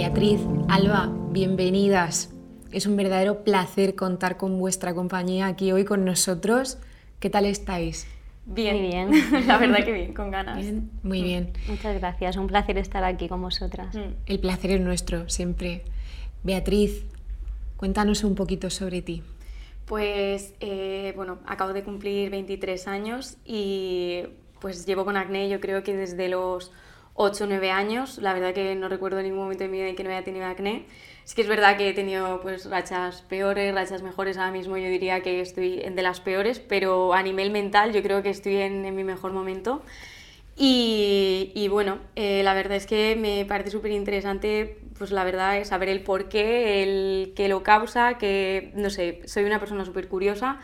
Beatriz, Alba, bienvenidas. Es un verdadero placer contar con vuestra compañía aquí hoy con nosotros. ¿Qué tal estáis? Bien, muy bien. La verdad que bien, con ganas. muy bien. Muchas gracias, un placer estar aquí con vosotras. Mm. El placer es nuestro, siempre. Beatriz, cuéntanos un poquito sobre ti. Pues, eh, bueno, acabo de cumplir 23 años y pues llevo con acné yo creo que desde los 8 o 9 años. La verdad que no recuerdo ningún momento de mi vida en que no haya tenido acné. Es que es verdad que he tenido pues rachas peores, rachas mejores. Ahora mismo yo diría que estoy de las peores, pero a nivel mental yo creo que estoy en, mi mejor momento. Y, bueno, eh, la verdad es que me parece súper interesante, pues la verdad es saber el por qué, el qué lo causa, que no sé, soy una persona súper curiosa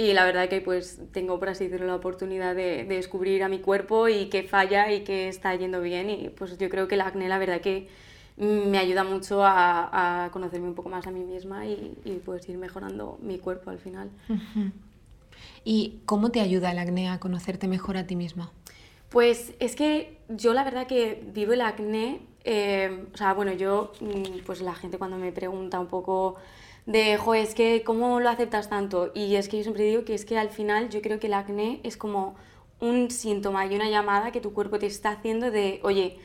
y la verdad que pues tengo, por así decirlo, la oportunidad de, descubrir a mi cuerpo y qué falla y qué está yendo bien. Y pues yo creo que el acné, la verdad que me ayuda mucho a, conocerme un poco más a mí misma y, y, pues ir mejorando mi cuerpo al final. ¿Y cómo te ayuda el acné a conocerte mejor a ti misma? Pues es que yo la verdad que vivo el acné, eh, o sea, bueno, yo, mm, pues la gente cuando me pregunta un poco de, jo, es que, ¿cómo lo aceptas tanto? Y es que yo siempre digo que es que al final yo creo que el acné es como un síntoma y una llamada que tu cuerpo te está haciendo de, oye,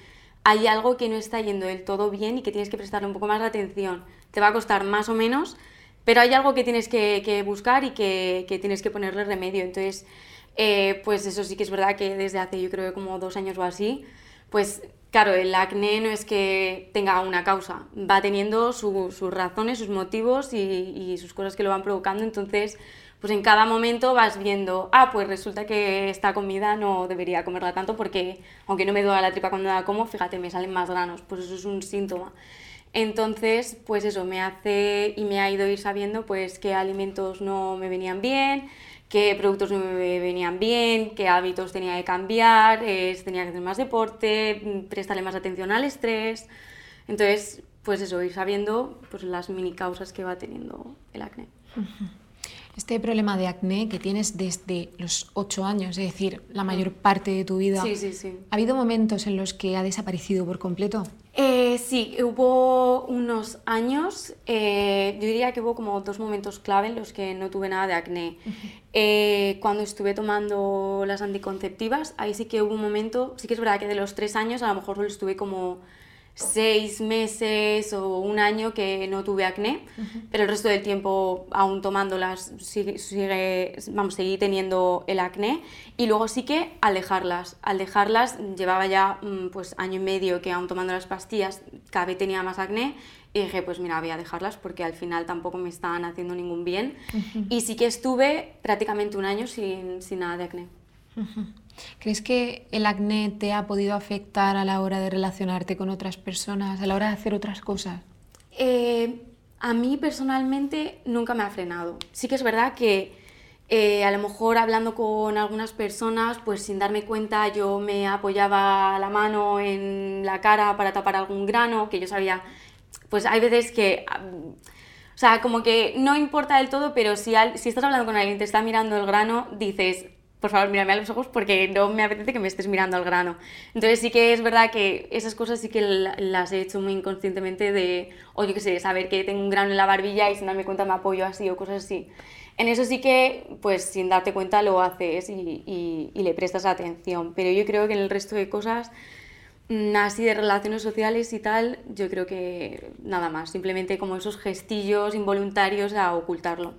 hay algo que no está yendo del todo bien y que tienes que prestarle un poco más de atención. Te va a costar más o menos, pero hay algo que tienes que, buscar y que, que, tienes que ponerle remedio. Entonces, eh, pues eso sí que es verdad que desde hace yo creo como dos años o así, pues Claro, el acné no es que tenga una causa, va teniendo sus razones, sus motivos y, sus cosas que lo van provocando, entonces pues en cada momento vas viendo, ah, pues resulta que esta comida no debería comerla tanto porque aunque no me duele la tripa cuando la como, fíjate, me salen más granos, pues eso es un síntoma. Entonces, pues eso me hace y me ha ido ir sabiendo pues qué alimentos no me venían bien, qué productos me venían bien, qué hábitos tenía que cambiar, eh, tenía que hacer más deporte, prestarle más atención al estrés. Entonces, pues eso, ir sabiendo pues, las mini causas que va teniendo el acné. Este problema de acné que tienes desde los 8 años, es decir, la mayor parte de tu vida, sí, sí, sí. ¿ha habido momentos en los que ha desaparecido por completo? Eh, sí, hubo unos años, eh, yo diría que hubo como dos momentos clave en los que no tuve nada de acné. Eh, cuando estuve tomando las anticonceptivas, ahí sí que hubo un momento, sí que es verdad que de los tres años a lo mejor lo estuve como seis meses o un año que no tuve acné, pero el resto del tiempo aún tomándolas sigue, vamos, seguí teniendo el acné. Y luego sí que al dejarlas, al dejarlas llevaba ya mm, pues año y medio que aún tomando las pastillas cada vez tenía más acné y dije pues mira voy a dejarlas porque al final tampoco me estaban haciendo ningún bien. Y sí que estuve prácticamente un año sin, sin nada de acné. ¿Crees que el acné te ha podido afectar a la hora de relacionarte con otras personas, a la hora de hacer otras cosas? Eh, a mí personalmente nunca me ha frenado. Sí que es verdad que eh, a lo mejor hablando con algunas personas, pues sin darme cuenta yo me apoyaba la mano en la cara para tapar algún grano, que yo sabía, pues hay veces que... O sea, como que no importa del todo, pero si, si estás hablando con alguien y te está mirando el grano, dices, por favor, mírame a los ojos porque no me apetece que me estés mirando al grano. Entonces sí que es verdad que esas cosas sí que las he hecho muy inconscientemente de, o yo qué sé, saber que tengo un grano en la barbilla y sin darme cuenta me apoyo así o cosas así. En eso sí que, pues sin darte cuenta lo haces y, y, le prestas atención. Pero yo creo que en el resto de cosas, mm, así de relaciones sociales y tal, yo creo que nada más. Simplemente como esos gestillos involuntarios a ocultarlo.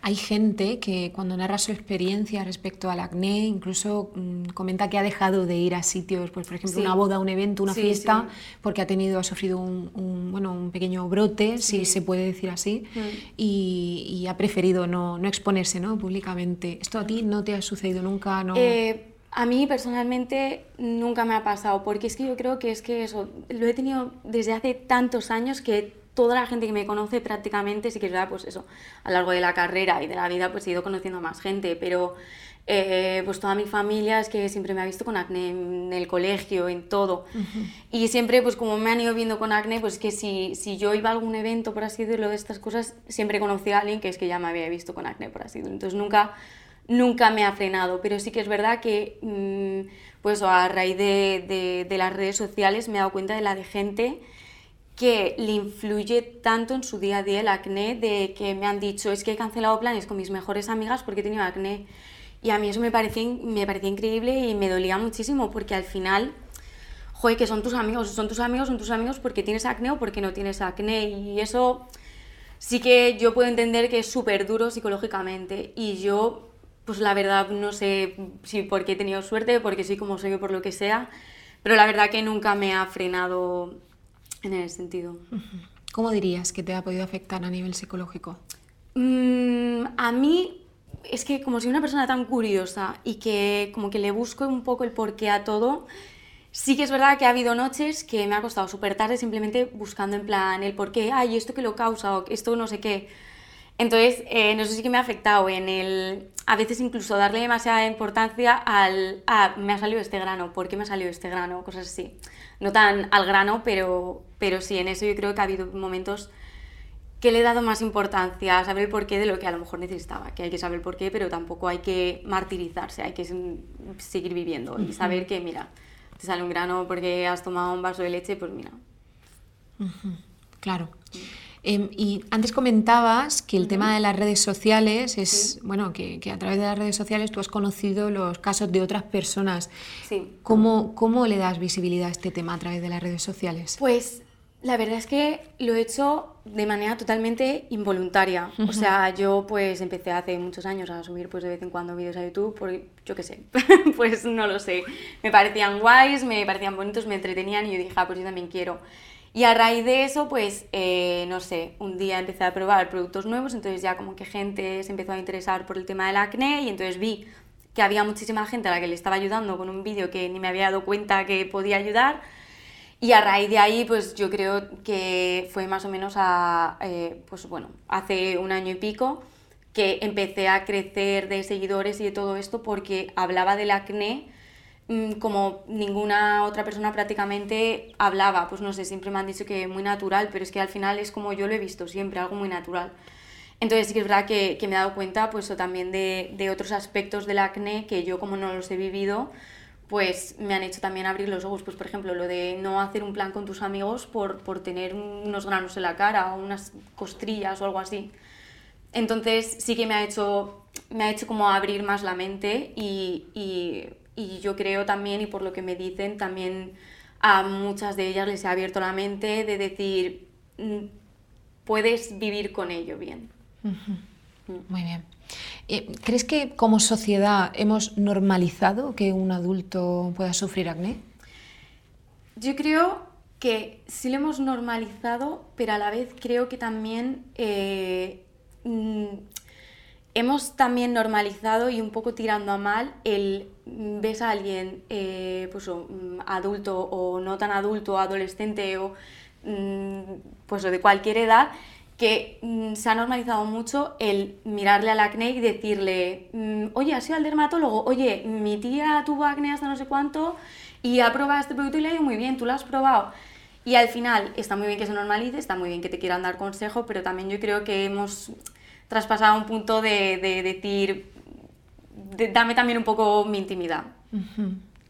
Hay gente que cuando narra su experiencia respecto al acné, incluso mm, comenta que ha dejado de ir a sitios, pues, por ejemplo, una boda, un evento, una fiesta, porque ha tenido, ha sufrido un, bueno, un pequeño brote, si se puede decir así, mm. y, ha preferido no, no exponerse ¿no? públicamente. ¿Esto a ti no te ha sucedido nunca? No? Eh, a mí personalmente nunca me ha pasado, porque es que yo creo que es que eso, lo he tenido desde hace tantos años que toda la gente que me conoce prácticamente, sí que es verdad, pues eso, a lo largo de la carrera y de la vida, pues he ido conociendo a más gente, pero eh, pues toda mi familia es que siempre me ha visto con acné en el colegio, en todo. Y siempre, pues como me han ido viendo con acné, pues que si, si yo iba a algún evento, por así decirlo, de estas cosas, siempre conocí a alguien que es que ya me había visto con acné, por así decirlo. Entonces nunca, nunca me ha frenado, pero sí que es verdad que, mm, pues a raíz de, de, de las redes sociales me he dado cuenta de la de gente que le influye tanto en su día a día el acné de que me han dicho es que he cancelado planes con mis mejores amigas porque he tenido acné. Y a mí eso me parecía, me parecía increíble y me dolía muchísimo porque al final, joder, que son tus amigos, son tus amigos, son tus amigos porque tienes acné o porque no tienes acné. Y eso sí que yo puedo entender que es súper duro psicológicamente. Y yo, pues la verdad, no sé si porque he tenido suerte, porque sí como soy o por lo que sea, pero la verdad que nunca me ha frenado en ese sentido. ¿Cómo dirías que te ha podido afectar a nivel psicológico? Mm, a mí es que como soy una persona tan curiosa y que como que le busco un poco el porqué a todo, sí que es verdad que ha habido noches que me ha costado súper tarde simplemente buscando en plan el porqué, ay, esto que lo causa o esto no sé qué. Entonces, eh, no sé si que me ha afectado en el, a veces incluso darle demasiada importancia al, ah, me ha salido este grano, ¿por qué me ha salido este grano? Cosas así. No tan al grano, pero, pero sí, en eso yo creo que ha habido momentos que le he dado más importancia a saber el porqué de lo que a lo mejor necesitaba, que hay que saber el porqué, pero tampoco hay que martirizarse, hay que seguir viviendo y saber que, mira, te sale un grano porque has tomado un vaso de leche, pues mira. Claro. Em, y antes comentabas que el tema de las redes sociales es, bueno, que, que, a través de las redes sociales tú has conocido los casos de otras personas. Sí. ¿Cómo, ¿Cómo le das visibilidad a este tema a través de las redes sociales? Pues la verdad es que lo he hecho de manera totalmente involuntaria. O sea, yo pues empecé hace muchos años a subir pues de vez en cuando vídeos a YouTube, porque yo qué sé, pues no lo sé. Me parecían guays, me parecían bonitos, me entretenían y yo dije, ah, pues yo también quiero. Y a raíz de eso, pues, eh, no sé, un día empecé a probar productos nuevos, entonces ya como que gente se empezó a interesar por el tema del acné y entonces vi que había muchísima gente a la que le estaba ayudando con un vídeo que ni me había dado cuenta que podía ayudar y a raíz de ahí, pues yo creo que fue más o menos a, eh, pues bueno, hace un año y pico que empecé a crecer de seguidores y de todo esto porque hablaba del acné mm, como ninguna otra persona prácticamente hablaba. Pues no sé, siempre me han dicho que muy natural, pero es que al final es como yo lo he visto siempre, algo muy natural. Entonces sí que es verdad que, que me he dado cuenta pues también de, de otros aspectos del acné que yo como no los he vivido, pues me han hecho también abrir los ojos. Pues por ejemplo, lo de no hacer un plan con tus amigos por, por tener unos granos en la cara o unas costrillas o algo así. Entonces sí que me ha hecho, me ha hecho como abrir más la mente y, y, y yo creo también, y por lo que me dicen, también a muchas de ellas les ha abierto la mente de decir, mm, puedes vivir con ello bien. Muy bien. Eh, ¿Crees que como sociedad hemos normalizado que un adulto pueda sufrir acné? Yo creo que sí lo hemos normalizado, pero a la vez creo que también eh, mm, hemos también normalizado y un poco tirando a mal el mm, ves a alguien eh, pues, mm, adulto o no tan adulto, adolescente o pues, de cualquier edad que mm, se ha normalizado mucho el mirarle al acné y decirle, mm, oye, ¿has ido al dermatólogo? Oye, mi tía tuvo acné hasta no sé cuánto y ha probado este producto y le ha ido muy bien, tú lo has probado. Y al final está muy bien que se normalice, está muy bien que te quieran dar consejo, pero también yo creo que hemos traspasado un punto de, decir, dame también un poco mi intimidad.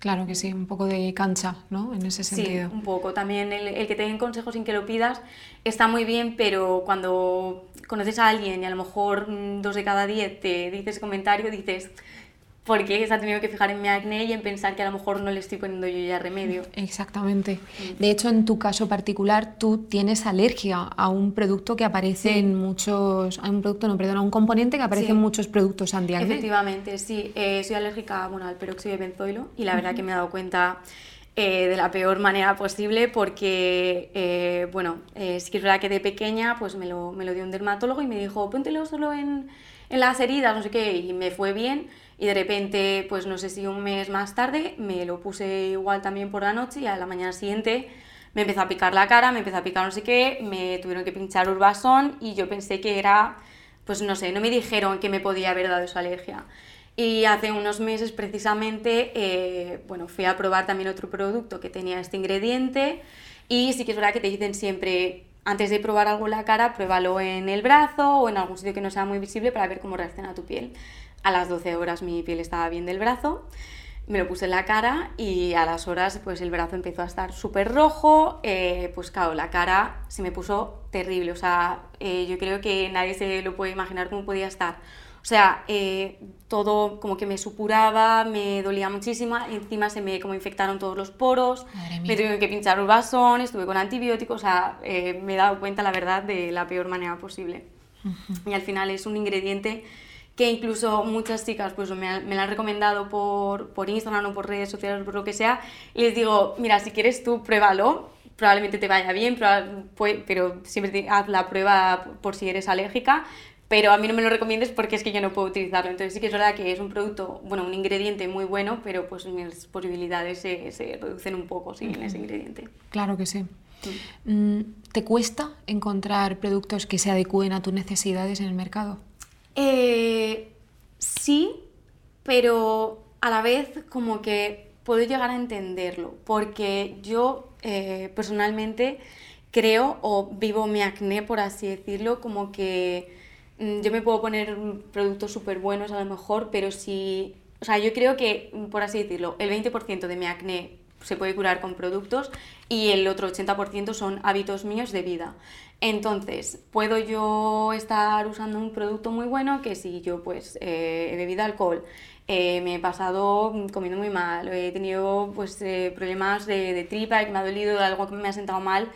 Claro que sí, un poco de cancha, ¿no? En ese sentido. Sí, un poco. También el, que te den consejos sin que lo pidas está muy bien, pero cuando conoces a alguien y a lo mejor mm, dos de cada diez te dices comentario, dices, porque se ha tenido que fijar en mi acné y en pensar que a lo mejor no le estoy poniendo yo ya remedio. Exactamente. De hecho, en tu caso particular, tú tienes alergia a un producto que aparece en muchos, a un producto, no, perdón, a un componente que aparece en muchos productos antiacné. Efectivamente, sí. Eh, soy alérgica bueno, al peróxido de benzoilo y la verdad que me he dado cuenta eh, de la peor manera posible porque, eh, bueno, sí que es verdad que de pequeña pues me lo, me lo dio un dermatólogo y me dijo, póntelo solo en, en las heridas, no sé qué, y me fue bien y de repente, pues no sé si un mes más tarde, me lo puse igual también por la noche y a la mañana siguiente me empezó a picar la cara, me empezó a picar no sé qué, me tuvieron que pinchar urbasón y yo pensé que era, pues no sé, no me dijeron que me podía haber dado esa alergia. Y hace unos meses precisamente, eh, bueno, fui a probar también otro producto que tenía este ingrediente y sí que es verdad que te dicen siempre, antes de probar algo en la cara, pruébalo en el brazo o en algún sitio que no sea muy visible para ver cómo reacciona tu piel. A las 12 horas mi piel estaba bien del brazo. me lo puse en la cara y a las horas pues el brazo empezó a estar súper rojo, eh, pues claro, la cara se me puso terrible, o sea, eh, yo creo que nadie se lo puede imaginar cómo podía estar. O sea, eh, todo como que me supuraba, me dolía muchísimo, encima se me como infectaron todos los poros, me tuvieron que pinchar un vasón, estuve con antibióticos, o sea, me he dado cuenta, la verdad, de la peor manera posible. Y al final es un ingrediente que incluso muchas chicas pues me, me la han recomendado por, por Instagram o por redes sociales, por lo que sea, y les digo, mira, si quieres tú pruébalo, probablemente te vaya bien, pero siempre haz la prueba por si eres alérgica, pero a mí no me lo recomiendes porque es que yo no puedo utilizarlo. Entonces sí que es verdad que es un producto, bueno, un ingrediente muy bueno, pero pues mis posibilidades se, se reducen un poco sin ese ingrediente. Claro que sí. Mm, ¿Te cuesta encontrar productos que se adecúen a tus necesidades en el mercado? Eh, sí, pero a la vez como que puedo llegar a entenderlo, porque yo eh, personalmente creo o vivo mi acné, por así decirlo, como que mm, yo me puedo poner productos súper buenos a lo mejor, pero si, o sea, yo creo que, por así decirlo, el 20% de mi acné se puede curar con productos y el otro 80% son hábitos míos de vida. Entonces, puedo yo estar usando un producto muy bueno que si yo pues eh, he bebido alcohol, eh, me he pasado comiendo muy mal, he tenido pues eh, problemas de, de, tripa, que me ha dolido, algo que me ha sentado mal,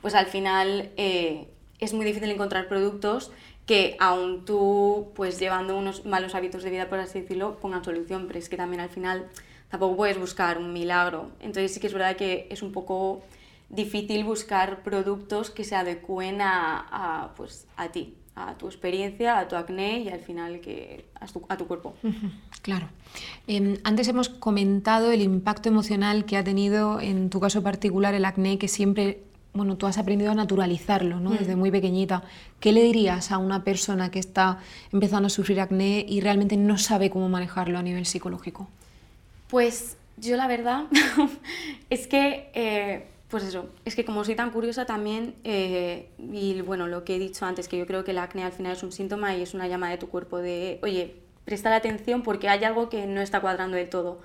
pues al final es muy difícil encontrar productos que aun tú pues llevando unos malos hábitos de vida, por así decirlo, pongan solución, pero es que también al final tampoco puedes buscar un milagro. Entonces sí que es verdad que es un poco difícil buscar productos que se adecúen a, pues, a ti, a tu experiencia, a tu acné y al final que, a, tu, cuerpo. Claro. Em, antes hemos comentado el impacto emocional que ha tenido en tu caso particular el acné, que siempre, bueno, tú has aprendido a naturalizarlo ¿no? desde mm. muy pequeñita. ¿Qué le dirías a una persona que está empezando a sufrir acné y realmente no sabe cómo manejarlo a nivel psicológico? Pues yo la verdad es que, eh, pues eso, es que como soy tan curiosa también, eh, y bueno, lo que he dicho antes, que yo creo que el acné al final es un síntoma y es una llama de tu cuerpo de, oye, presta atención porque hay algo que no está cuadrando del todo.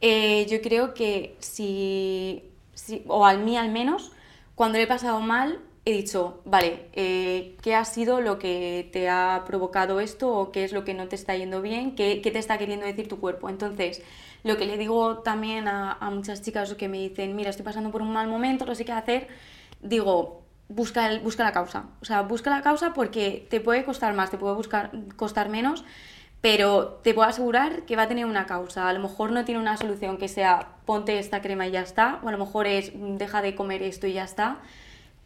Eh, yo creo que si, si, o al mí al menos, cuando le he pasado mal, he dicho, vale, ¿qué ha sido lo que te ha provocado esto o qué es lo que no te está yendo bien? ¿Qué, qué te está queriendo decir tu cuerpo? Entonces, lo que le digo también a, muchas chicas que me dicen, mira, estoy pasando por un mal momento, no sé qué hacer, digo, busca, el, busca la causa. O sea, busca la causa porque te puede costar más, te puede buscar, costar menos, pero te puedo asegurar que va a tener una causa. A lo mejor no tiene una solución que sea ponte esta crema y ya está, o a lo mejor es deja de comer esto y ya está.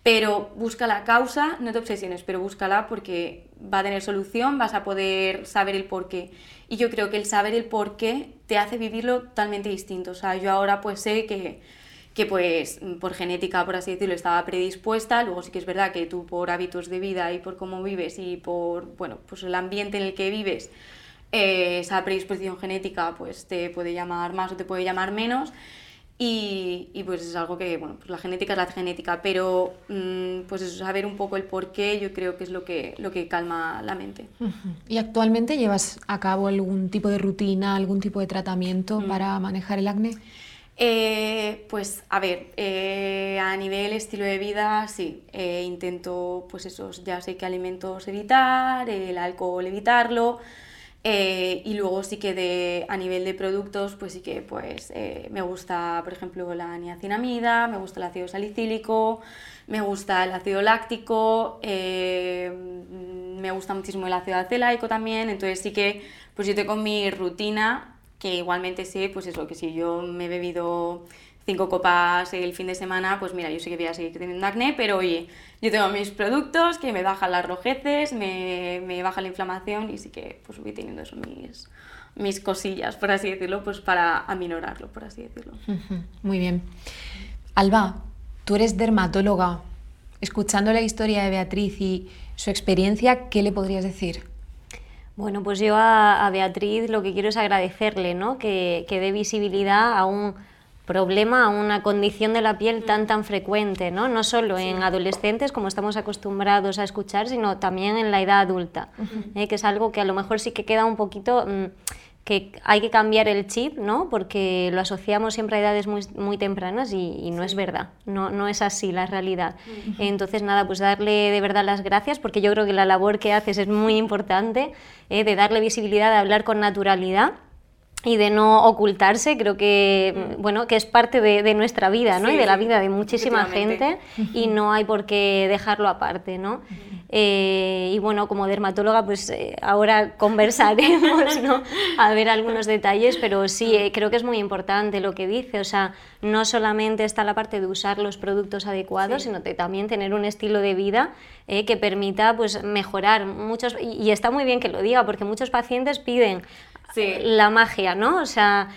Pero busca la causa, no te obsesiones, pero búscala porque va a tener solución, vas a poder saber el porqué. Y yo creo que el saber el por qué te hace vivirlo totalmente distinto. O sea, yo ahora pues sé que, que pues por genética, por así decirlo, estaba predispuesta. Luego sí que es verdad que tú por hábitos de vida y por cómo vives y por, bueno, pues el ambiente en el que vives, eh, esa predisposición genética pues te puede llamar más o te puede llamar menos. Y, y, pues es algo que, bueno, pues la genética es la genética, pero mm, pues eso, saber un poco el por qué yo creo que es lo que, lo que calma la mente. ¿Y actualmente llevas a cabo algún tipo de rutina, algún tipo de tratamiento mm. para manejar el acné? Eh, pues a ver, eh, a nivel estilo de vida, sí, eh, intento, pues eso, ya sé qué alimentos evitar, el alcohol evitarlo, eh, y luego sí que de, a nivel de productos, pues sí que pues, eh, me gusta, por ejemplo, la niacinamida, me gusta el ácido salicílico, me gusta el ácido láctico, eh, me gusta muchísimo el ácido acelaico también, entonces sí que pues yo tengo mi rutina, que igualmente sé, pues eso, que si yo me he bebido cinco copas el fin de semana, pues mira, yo sé que voy a seguir teniendo acné, pero oye, yo tengo mis productos que me bajan las rojeces, me, me baja la inflamación y sí que pues voy teniendo eso, mis, mis cosillas, por así decirlo, pues para aminorarlo, por así decirlo. Muy bien. Alba, tú eres dermatóloga. Escuchando la historia de Beatriz y su experiencia, ¿qué le podrías decir? Bueno, pues yo a, Beatriz lo que quiero es agradecerle, ¿no? Que, que dé visibilidad a un problema a una condición de la piel tan tan frecuente, ¿no? No solo en adolescentes, como estamos acostumbrados a escuchar, sino también en la edad adulta, ¿eh? que es algo que a lo mejor sí que queda un poquito... Mm, que hay que cambiar el chip, ¿no? Porque lo asociamos siempre a edades muy, muy tempranas y, no es verdad, no, no, es así la realidad. Entonces, nada, pues darle de verdad las gracias, porque yo creo que la labor que haces es muy importante, ¿eh? de darle visibilidad, de hablar con naturalidad y de no ocultarse, creo que, bueno, que es parte de, nuestra vida, ¿no? y de la vida de muchísima gente y no hay por qué dejarlo aparte, ¿no? Eh, y bueno, como dermatóloga, pues eh, ahora conversaremos, ¿no? A ver algunos detalles, pero sí, eh, creo que es muy importante lo que dice. O sea, no solamente está la parte de usar los productos adecuados, sino también tener un estilo de vida que permita pues, mejorar. Muchos, y, está muy bien que lo diga, porque muchos pacientes piden la magia, ¿no? O sea,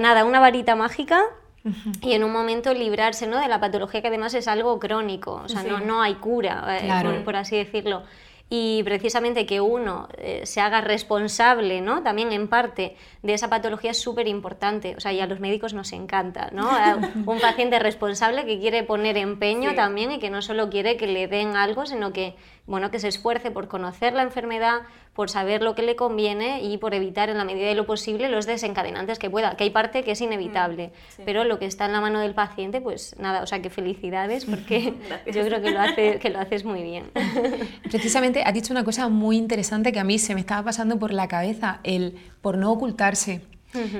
nada, una varita mágica y en un momento librarse ¿no? de la patología que además es algo crónico, o sea, no, no hay cura, eh, por, así decirlo y precisamente que uno eh, se haga responsable, ¿no? También en parte de esa patología es súper importante. O sea, y a los médicos nos encanta, ¿no? Un paciente responsable que quiere poner empeño también y que no solo quiere que le den algo, sino que, bueno, que se esfuerce por conocer la enfermedad, por saber lo que le conviene y por evitar en la medida de lo posible los desencadenantes que pueda, que hay parte que es inevitable, mm, pero lo que está en la mano del paciente, pues nada, o sea que felicidades porque yo creo que lo, hace, que lo haces muy bien. Precisamente has dicho una cosa muy interesante que a mí se me estaba pasando por la cabeza, el por no ocultarse.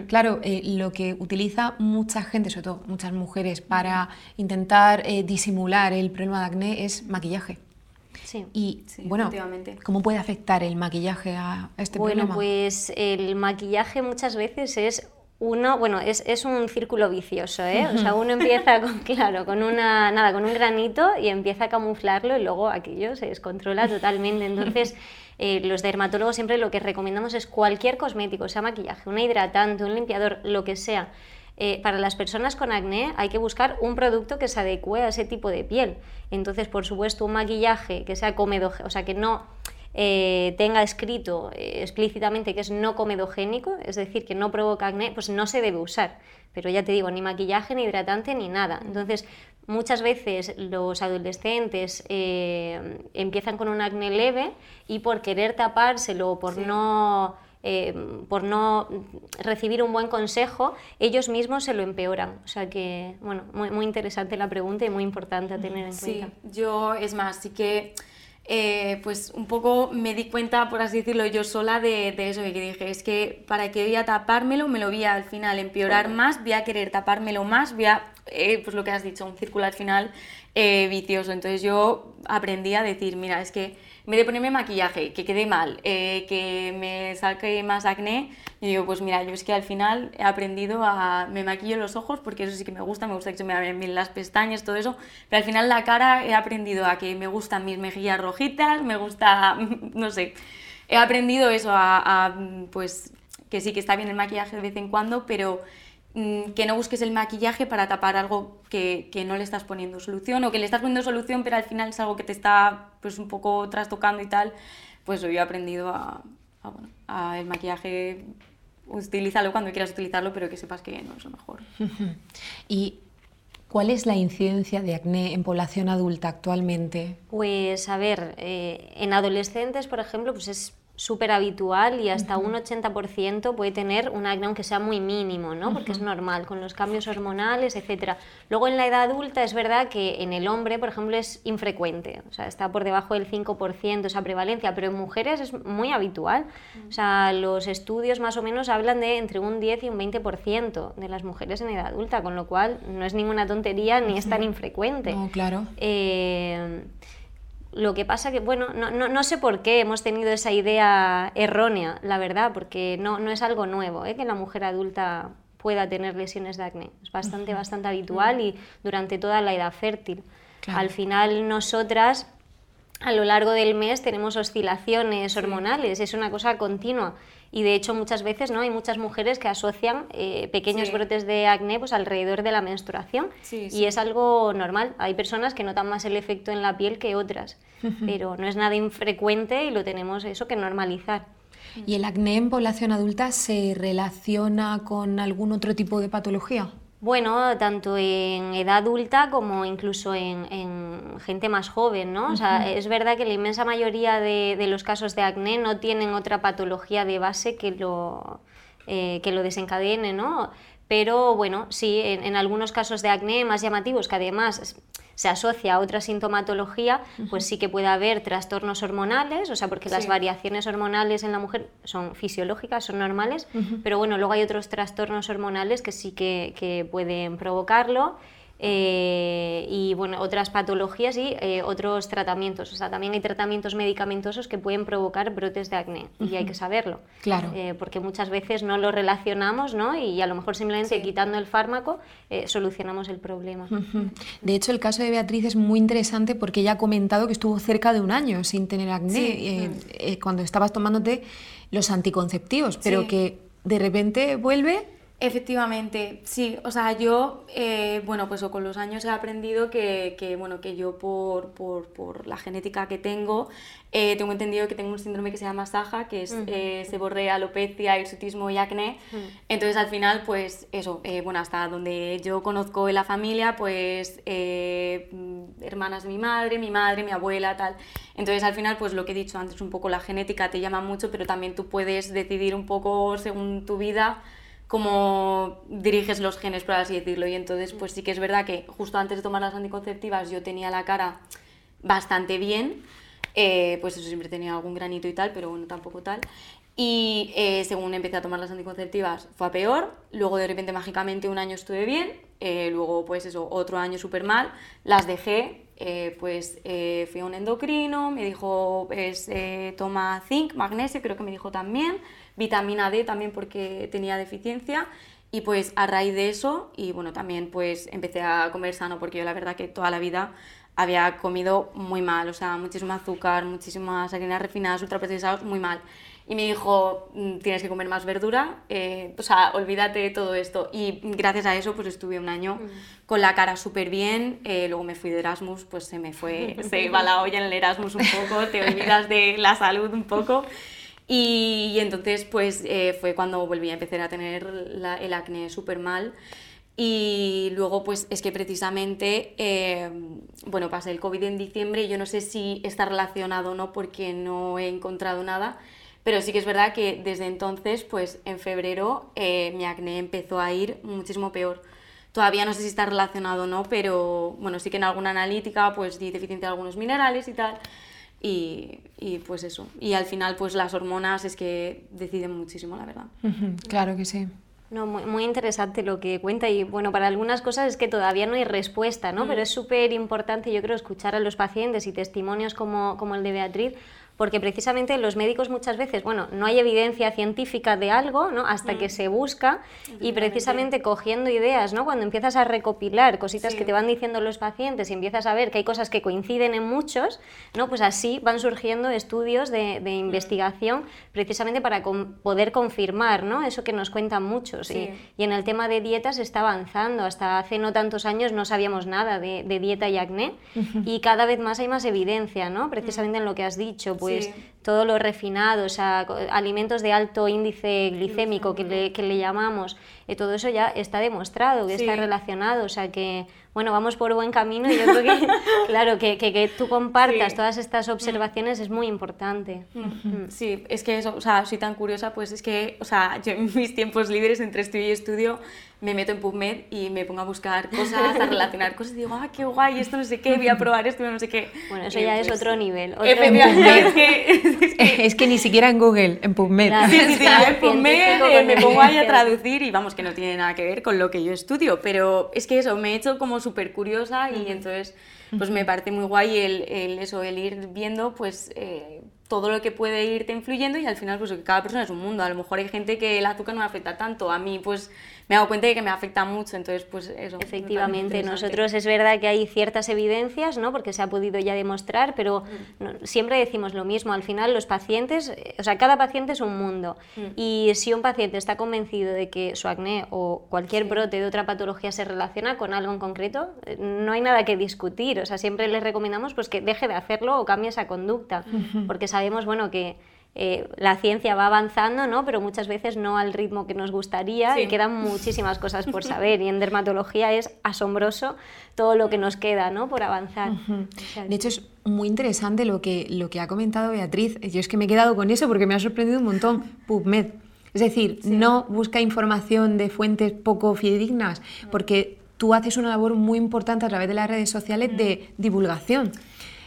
Claro, eh, lo que utiliza mucha gente, sobre todo muchas mujeres, para intentar eh, disimular el problema de acné es maquillaje. Sí, y bueno, ¿cómo puede afectar el maquillaje a este problema? Bueno, pues el maquillaje muchas veces es uno, bueno, es, es, un círculo vicioso, ¿eh? O sea, uno empieza con, claro, con una, nada, con un granito y empieza a camuflarlo y luego aquello se descontrola totalmente. Entonces, eh, los dermatólogos siempre lo que recomendamos es cualquier cosmético, sea maquillaje, un hidratante, un limpiador, lo que sea, eh, para las personas con acné hay que buscar un producto que se adecue a ese tipo de piel. Entonces, por supuesto, un maquillaje que sea comedogénico, o sea, que no eh, tenga escrito eh, explícitamente que es no comedogénico, es decir, que no provoca acné, pues no se debe usar. Pero ya te digo, ni maquillaje, ni hidratante, ni nada. Entonces, muchas veces los adolescentes empiezan con un acné leve y por querer tapárselo o por no eh, por no recibir un buen consejo, ellos mismos se lo empeoran. O sea que, bueno, muy, muy interesante la pregunta y muy importante a tener en cuenta. Sí, yo, es más, sí que eh, pues un poco me di cuenta, por así decirlo, yo sola de, de, eso que dije, es que para que voy a tapármelo, me lo voy a al final empeorar más, voy a querer tapármelo más, voy a, eh, pues lo que has dicho, un círculo al final vicioso. Entonces yo aprendí a decir, mira, es que en vez de ponerme maquillaje, que quede mal, eh, que me saque más acné, y digo, pues mira, yo es que al final he aprendido a... me maquillo los ojos porque eso sí que me gusta, me gusta que se me abren bien las pestañas, todo eso, pero al final la cara he aprendido a que me gustan mis mejillas rojitas, me gusta, no sé, he aprendido eso a, pues que sí que está bien el maquillaje de vez en cuando, pero que no busques el maquillaje para tapar algo que, que, no le estás poniendo solución o que le estás poniendo solución pero al final es algo que te está pues un poco trastocando y tal, pues yo he aprendido a, bueno, a el maquillaje, utilízalo cuando quieras utilizarlo, pero que sepas que no es lo mejor. ¿Y cuál es la incidencia de acné en población adulta actualmente? Pues a ver, eh, en adolescentes, por ejemplo, pues es súper habitual y hasta un 80% puede tener un acné aunque sea muy mínimo, ¿no? porque es normal con los cambios hormonales, etc. Luego en la edad adulta es verdad que en el hombre, por ejemplo, es infrecuente, o sea, está por debajo del 5% esa prevalencia, pero en mujeres es muy habitual. O sea, los estudios más o menos hablan de entre un 10 y un 20% de las mujeres en edad adulta, con lo cual no es ninguna tontería ni es tan infrecuente. No, claro. Eh, lo que pasa que, bueno, no, no, no, sé por qué hemos tenido esa idea errónea, la verdad, porque no, no es algo nuevo, ¿eh? que la mujer adulta pueda tener lesiones de acné. Es bastante, bastante habitual y durante toda la edad fértil. Al final nosotras a lo largo del mes tenemos oscilaciones hormonales, es una cosa continua. Y de hecho muchas veces ¿no? hay muchas mujeres que asocian eh, pequeños brotes de acné pues, alrededor de la menstruación y es algo normal. Hay personas que notan más el efecto en la piel que otras, pero no es nada infrecuente y lo tenemos eso que normalizar. ¿Y el acné en población adulta se relaciona con algún otro tipo de patología? Bueno, tanto en edad adulta como incluso en, gente más joven, ¿no? O sea, es verdad que la inmensa mayoría de, los casos de acné no tienen otra patología de base que lo, eh, que lo desencadene, ¿no? Pero bueno, sí, en, algunos casos de acné más llamativos, que además se asocia a otra sintomatología, pues sí que puede haber trastornos hormonales, o sea, porque las variaciones hormonales en la mujer son fisiológicas, son normales, pero bueno, luego hay otros trastornos hormonales que sí que, que pueden provocarlo. Eh, y bueno, otras patologías y eh, otros tratamientos. O sea, también hay tratamientos medicamentosos que pueden provocar brotes de acné y hay que saberlo. Claro. Eh, porque muchas veces no lo relacionamos ¿no? y a lo mejor simplemente quitando el fármaco solucionamos el problema. De hecho, el caso de Beatriz es muy interesante porque ella ha comentado que estuvo cerca de un año sin tener acné cuando estabas tomándote los anticonceptivos, pero que de repente vuelve Efectivamente, sí. O sea, yo, eh, bueno, pues con los años he aprendido que, bueno, que yo por, por, la genética que tengo, eh, tengo entendido que tengo un síndrome que se llama SAJA, que es eh, seborrea, alopecia, hirsutismo y acné. Entonces, al final, pues eso, bueno, hasta donde yo conozco en la familia, pues hermanas de mi madre, mi madre, mi abuela, tal. Entonces, al final, pues lo que he dicho antes, un poco la genética te llama mucho, pero también tú puedes decidir un poco según tu vida cómo diriges los genes, por así decirlo. Y entonces, pues sí que es verdad que justo antes de tomar las anticonceptivas yo tenía la cara bastante bien. Eh, pues eso siempre tenía algún granito y tal, pero bueno, tampoco tal. Y eh, según empecé a tomar las anticonceptivas fue a peor, luego de repente mágicamente un año estuve bien, eh, luego pues eso, otro año súper mal, las dejé, pues fui a un endocrino, me dijo pues toma zinc, magnesio, creo que me dijo también, vitamina D también porque tenía deficiencia y pues a raíz de eso y bueno también pues empecé a comer sano porque yo la verdad que toda la vida había comido muy mal, o sea, muchísimo azúcar, muchísimas harinas refinadas, ultraprocesados, muy mal. Y me dijo, mm, tienes que comer más verdura, eh, o sea, olvídate de todo esto. Y gracias a eso, pues estuve un año mm. con la cara súper bien. Eh, luego me fui de Erasmus, pues se me fue, se iba la olla en el Erasmus un poco, te olvidas de la salud un poco. Y, entonces pues eh, fue cuando volví a empezar a tener el acné súper mal. Y luego, pues es que precisamente, eh, bueno, pasé el COVID en diciembre y yo no sé si está relacionado o no porque no he encontrado nada, pero sí que es verdad que desde entonces, pues en febrero, eh, mi acné empezó a ir muchísimo peor. Todavía no sé si está relacionado o no, pero bueno, sí que en alguna analítica, pues di deficiencia de algunos minerales y tal. Y, y, pues eso. Y al final, pues las hormonas es que deciden muchísimo, la verdad. Claro que sí. No, muy, muy, interesante lo que cuenta y bueno, para algunas cosas es que todavía no hay respuesta, ¿no? Pero es súper importante, yo creo, escuchar a los pacientes y testimonios como, como el de Beatriz, porque precisamente los médicos muchas veces, bueno, no hay evidencia científica de algo, ¿no? Hasta que mm. se busca y precisamente cogiendo ideas, ¿no? Cuando empiezas a recopilar cositas que te van diciendo los pacientes y empiezas a ver que hay cosas que coinciden en muchos, ¿no? Pues así van surgiendo estudios de, de mm. investigación precisamente para poder confirmar, ¿no? Eso que nos cuentan muchos. Y, y, en el tema de dietas está avanzando. Hasta hace no tantos años no sabíamos nada de, de dieta y acné y cada vez más hay más evidencia, ¿no? Precisamente en lo que has dicho pues todo lo refinado, o sea, alimentos de alto índice glicémico que le, que le llamamos, eh, todo eso ya está demostrado que está relacionado, o sea que bueno, vamos por buen camino y yo creo que, claro, que, que, tú compartas todas estas observaciones es muy importante. Mm. Sí, es que eso, o sea, soy tan curiosa, pues es que, o sea, yo en mis tiempos libres entre estudio y estudio me meto en PubMed y me pongo a buscar cosas, a relacionar cosas y digo, ah, qué guay, esto no sé qué, voy a probar esto, no sé qué. Bueno, eso ya es pues otro nivel. Otro es, que, es, que, ni siquiera en Google, en PubMed. sí, sí, sí, yo en PubMed eh, me pongo ahí a traducir y vamos, que no tiene nada que ver con lo que yo estudio, pero es que eso, me he hecho como súper curiosa y entonces pues me parece muy guay el, el, eso, el ir viendo pues eh, todo lo que puede irte influyendo y al final pues cada persona es un mundo. A lo mejor hay gente que el azúcar no me afecta tanto, a mí pues me he dado cuenta de que me afecta mucho, entonces pues eso. Efectivamente, nosotros es verdad que hay ciertas evidencias, ¿no? porque se ha podido ya demostrar, pero siempre decimos lo mismo, al final los pacientes, o sea, cada paciente es un mundo. Y si un paciente está convencido de que su acné o cualquier brote de otra patología se relaciona con algo en concreto, eh, no hay nada que discutir, o sea, siempre les recomendamos pues que deje de hacerlo o cambie esa conducta, porque sabemos, bueno, que eh, la ciencia va avanzando, ¿no? pero muchas veces no al ritmo que nos gustaría y quedan muchísimas cosas por saber. Y en dermatología es asombroso todo lo que nos queda ¿no? por avanzar. De hecho, es muy interesante lo que, lo que ha comentado Beatriz. Yo es que me he quedado con eso porque me ha sorprendido un montón. PubMed. Es decir, no busca información de fuentes poco fidedignas, porque tú haces una labor muy importante a través de las redes sociales de divulgación.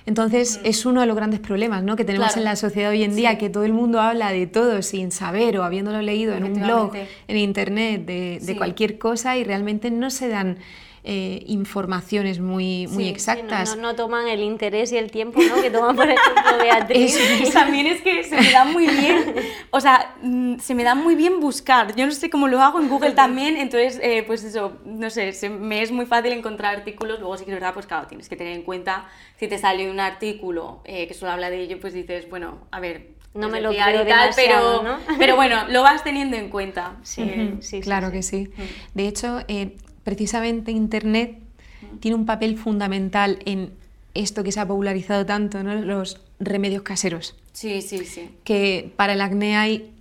Entonces, es uno de los grandes problemas ¿no? que tenemos en la sociedad hoy en día, que todo el mundo habla de todo sin saber o habiéndolo leído en un blog, en internet, de, de cualquier cosa y realmente no se dan eh, informaciones muy, muy exactas. no, toman el interés y el tiempo ¿no? que toman, por ejemplo, Beatriz. También es que se me da muy bien, o sea, mm, se me da muy bien buscar. Yo no sé cómo lo hago en Google también, entonces, eh, pues eso, no sé, me es muy fácil encontrar artículos. Luego, sí que es verdad, pues claro, tienes que tener en cuenta si te sale un artículo eh, que solo habla de ello, pues dices, bueno, a ver, no me lo quiero tal, pero, ¿no? pero bueno, lo vas teniendo en cuenta. Sí, sí, claro que sí. De hecho, precisamente Internet tiene un papel fundamental en esto que se ha popularizado tanto, ¿no? los remedios caseros. Sí, sí, sí. Que para el acné hay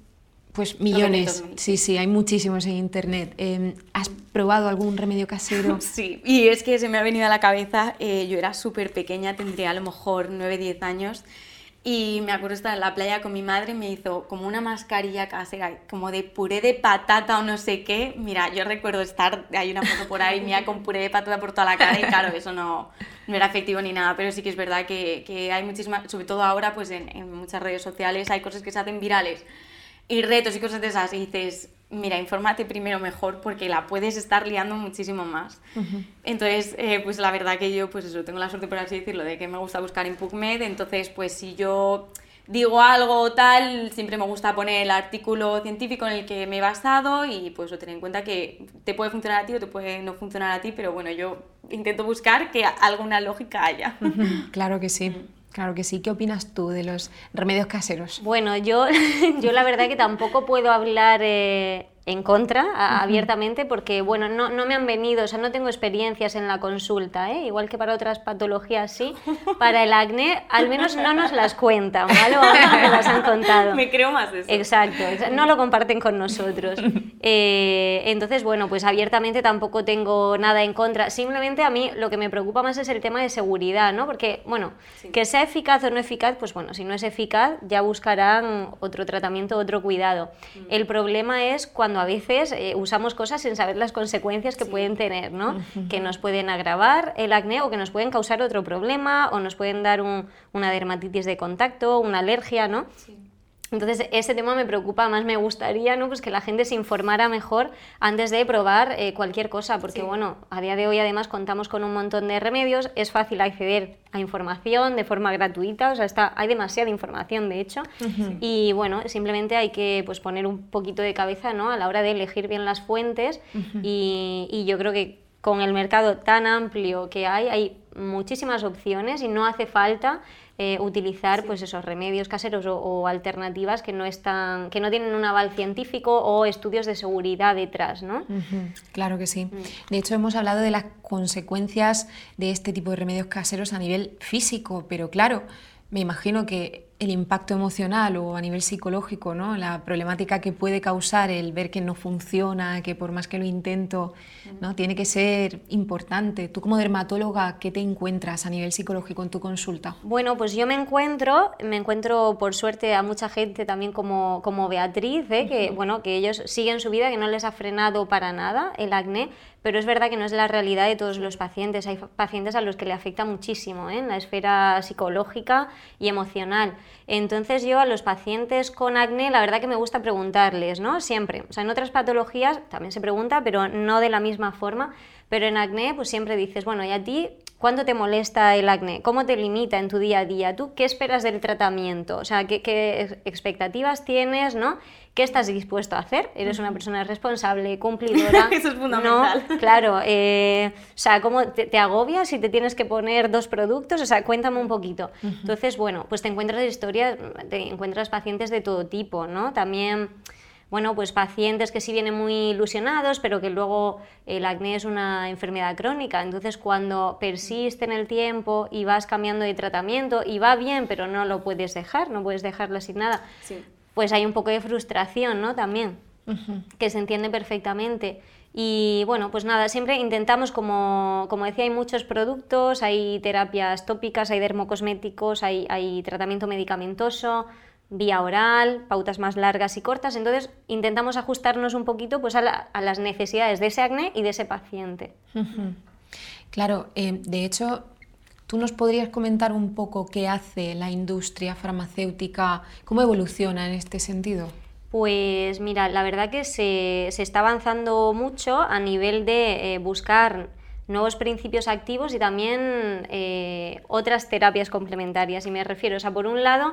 pues millones. Sí, sí, hay muchísimos en internet. Em, ¿Has probado algún remedio casero? Sí, y es que se me ha venido a la cabeza, eh, yo era súper pequeña, tendría a lo mejor 9, 10 años, y me acuerdo estar en la playa con mi madre, me hizo como una mascarilla casera, como de puré de patata o no sé qué. Mira, yo recuerdo estar, hay una foto por ahí mía con puré de patata por toda la cara y claro, eso no, no era efectivo ni nada, pero sí que es verdad que, que hay muchísimas, sobre todo ahora pues en, en muchas redes sociales hay cosas que se hacen virales y retos y cosas de esas y dices, mira, infórmate primero mejor porque la puedes estar liando muchísimo más. Entonces, eh, pues la verdad que yo, pues eso, tengo la suerte, por así decirlo, de que me gusta buscar en PubMed, entonces, pues si yo digo algo tal, siempre me gusta poner el artículo científico en el que me he basado y pues lo tener en cuenta que te puede funcionar a ti o te puede no funcionar a ti, pero bueno, yo intento buscar que alguna lógica haya. Claro que sí. Claro que sí. ¿Qué opinas tú de los remedios caseros? Bueno, yo, yo la verdad que tampoco puedo hablar eh, en contra abiertamente porque, bueno, no, no, me han venido, o sea, no tengo experiencias en la consulta, ¿eh? igual que para otras patologías sí. Para el acné, al menos no nos las cuentan, ¿vale? O no me las han contado. Me creo más eso. Exacto, no lo comparten con nosotros. Eh, entonces, bueno, pues abiertamente tampoco tengo nada en contra. Simplemente a mí lo que me preocupa más es el tema de seguridad, ¿no? Porque, bueno, que sea eficaz o no eficaz, pues bueno, si no es eficaz ya buscarán otro tratamiento, otro cuidado. Mm. El problema es cuando a veces eh, usamos cosas sin saber las consecuencias que pueden tener, ¿no? Que nos pueden agravar el acné o que nos pueden causar otro problema o nos pueden dar una dermatitis de contacto, una alergia, ¿no? Entonces, ese tema me preocupa más, me gustaría ¿no? pues que la gente se informara mejor antes de probar eh, cualquier cosa, porque bueno, a día de hoy además contamos con un montón de remedios, es fácil acceder a información de forma gratuita, o sea, está, hay demasiada información de hecho, y bueno, simplemente hay que pues, poner un poquito de cabeza ¿no? a la hora de elegir bien las fuentes, y, y yo creo que con el mercado tan amplio que hay, hay muchísimas opciones y no hace falta eh, utilizar pues esos remedios caseros o, alternativas que no están que no tienen un aval científico o estudios de seguridad detrás ¿no? claro que sí mm. de hecho hemos hablado de las consecuencias de este tipo de remedios caseros a nivel físico pero claro me imagino que el impacto emocional o a nivel psicológico, ¿no? la problemática que puede causar el ver que no funciona, que por más que lo intento, ¿no? tiene que ser importante. Tú como dermatóloga, ¿qué te encuentras a nivel psicológico en tu consulta? Bueno, pues yo me encuentro, me encuentro por suerte a mucha gente también como, como Beatriz, ¿eh? que, bueno, que ellos siguen su vida, que no les ha frenado para nada el acné, pero es verdad que no es la realidad de todos los pacientes. Hay pacientes a los que le afecta muchísimo ¿eh? en la esfera psicológica y emocional. Entonces yo a los pacientes con acné la verdad que me gusta preguntarles, ¿no? Siempre. O sea, en otras patologías también se pregunta, pero no de la misma forma. Pero en acné pues siempre dices, bueno, ¿y a ti cuánto te molesta el acné? ¿Cómo te limita en tu día a día? ¿Tú qué esperas del tratamiento? O sea, ¿qué, qué expectativas tienes, no? ¿Qué estás dispuesto a hacer? ¿Eres una persona responsable, cumplidora? Eso es fundamental. ¿No? Claro, eh, o sea, ¿cómo te, agobias si te tienes que poner dos productos? O sea, cuéntame un poquito. Entonces, bueno, pues te encuentras historias, te encuentras pacientes de todo tipo, ¿no? También bueno, pues pacientes que sí vienen muy ilusionados, pero que luego el acné es una enfermedad crónica. Entonces, cuando persiste en el tiempo y vas cambiando de tratamiento y va bien, pero no lo puedes dejar, no puedes dejarlo sin nada, pues hay un poco de frustración, ¿no? También, que se entiende perfectamente. Y bueno, pues nada, siempre intentamos, como, como, decía, hay muchos productos, hay terapias tópicas, hay dermocosméticos, hay, hay tratamiento medicamentoso, vía oral, pautas más largas y cortas. Entonces intentamos ajustarnos un poquito pues, a, las necesidades de ese acné y de ese paciente. Claro, eh, de hecho, ¿tú nos podrías comentar un poco qué hace la industria farmacéutica, cómo evoluciona en este sentido? Pues mira, la verdad que se, está avanzando mucho a nivel de eh, buscar nuevos principios activos y también eh, otras terapias complementarias. Y me refiero, o sea, por un lado,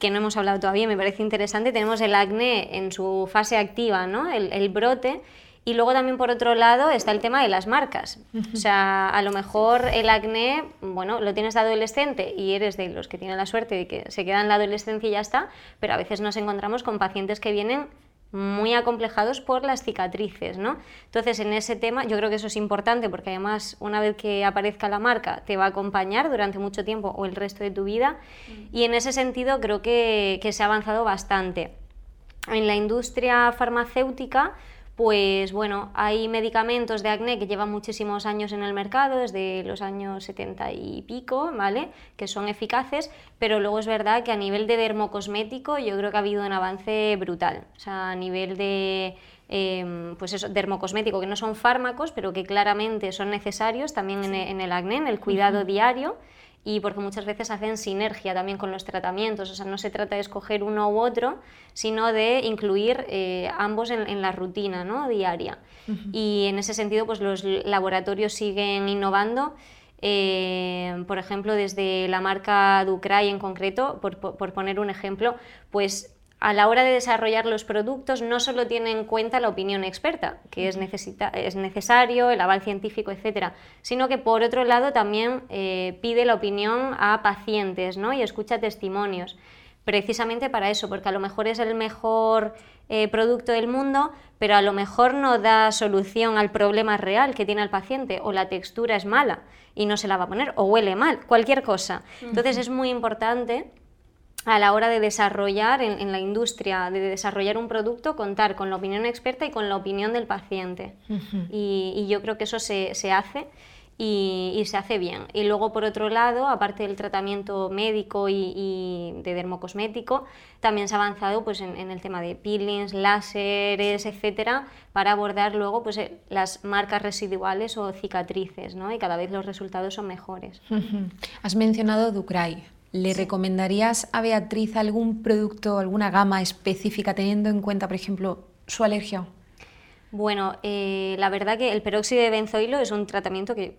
que no hemos hablado todavía, me parece interesante, tenemos el acné en su fase activa, ¿no? el, brote, y luego también por otro lado está el tema de las marcas. O sea, a lo mejor el acné, bueno, lo tienes de adolescente y eres de los que tienen la suerte de que se quedan en la adolescencia y ya está, pero a veces nos encontramos con pacientes que vienen muy acomplejados por las cicatrices, ¿no? Entonces, en ese tema yo creo que eso es importante porque además una vez que aparezca la marca te va a acompañar durante mucho tiempo o el resto de tu vida mm. y en ese sentido creo que, que se ha avanzado bastante. En la industria farmacéutica pues bueno, hay medicamentos de acné que llevan muchísimos años en el mercado, desde los años 70 y pico, ¿vale? Que son eficaces, pero luego es verdad que a nivel de dermocosmético yo creo que ha habido un avance brutal. O sea, a nivel de em, pues eso, dermocosmético, que no son fármacos, pero que claramente son necesarios también en, el acné, en el cuidado diario y porque muchas veces hacen sinergia también con los tratamientos, o sea, no se trata de escoger uno u otro, sino de incluir eh, ambos en, la rutina ¿no? diaria. Y en ese sentido, pues los laboratorios siguen innovando. Eh, por ejemplo, desde la marca Ducray en concreto, por, por poner un ejemplo, pues a la hora de desarrollar los productos no solo tiene en cuenta la opinión experta, que es, es necesario, el aval científico, etcétera, sino que por otro lado también eh, pide la opinión a pacientes ¿no? y escucha testimonios, precisamente para eso, porque a lo mejor es el mejor eh, producto del mundo, pero a lo mejor no da solución al problema real que tiene el paciente, o la textura es mala y no se la va a poner, o huele mal, cualquier cosa. Entonces es muy importante a la hora de desarrollar en, la industria, de desarrollar un producto, contar con la opinión experta y con la opinión del paciente. y, yo creo que eso se, hace y, se hace bien. Y luego, por otro lado, aparte del tratamiento médico y, de dermocosmético, también se ha avanzado pues, en, el tema de peelings, láseres, etcétera, para abordar luego pues, eh, las marcas residuales o cicatrices, ¿no? y cada vez los resultados son mejores. Has mencionado Ducray. ¿Le recomendarías a Beatriz algún producto, alguna gama específica, teniendo en cuenta, por ejemplo, su alergia? Bueno, eh, la verdad que el peróxido de benzoilo es un tratamiento que